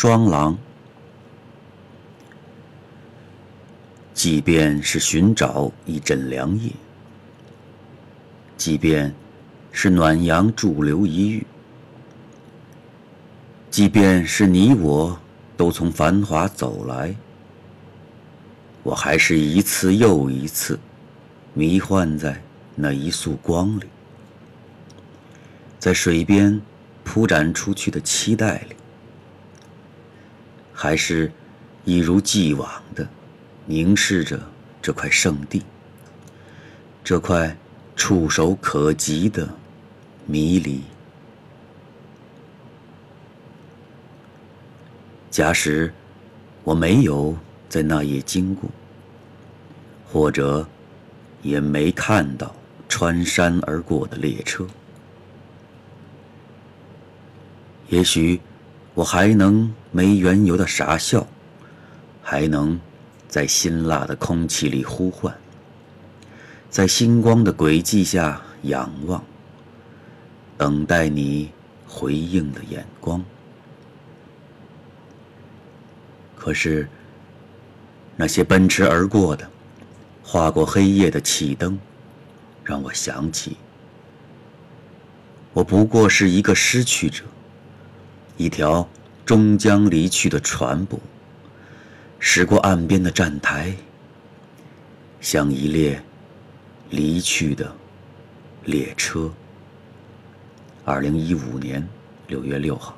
双廊。即便是寻找一枕凉夜，即便是暖阳驻留一隅，即便是你我都从繁华走来，我还是一次又一次迷幻在那一束光里，在水边铺展出去的期待里，还是一如既往的。凝视着这块圣地，这块触手可及的迷离。假使我没有在那夜经过，或者也没看到穿山而过的列车，也许我还能没缘由的傻笑，还能。在辛辣的空气里呼唤，在星光的轨迹下仰望，等待你回应的眼光。可是，那些奔驰而过的、划过黑夜的汽灯，让我想起，我不过是一个失去者，一条终将离去的船舶。驶过岸边的站台，像一列离去的列车。二零一五年六月六号。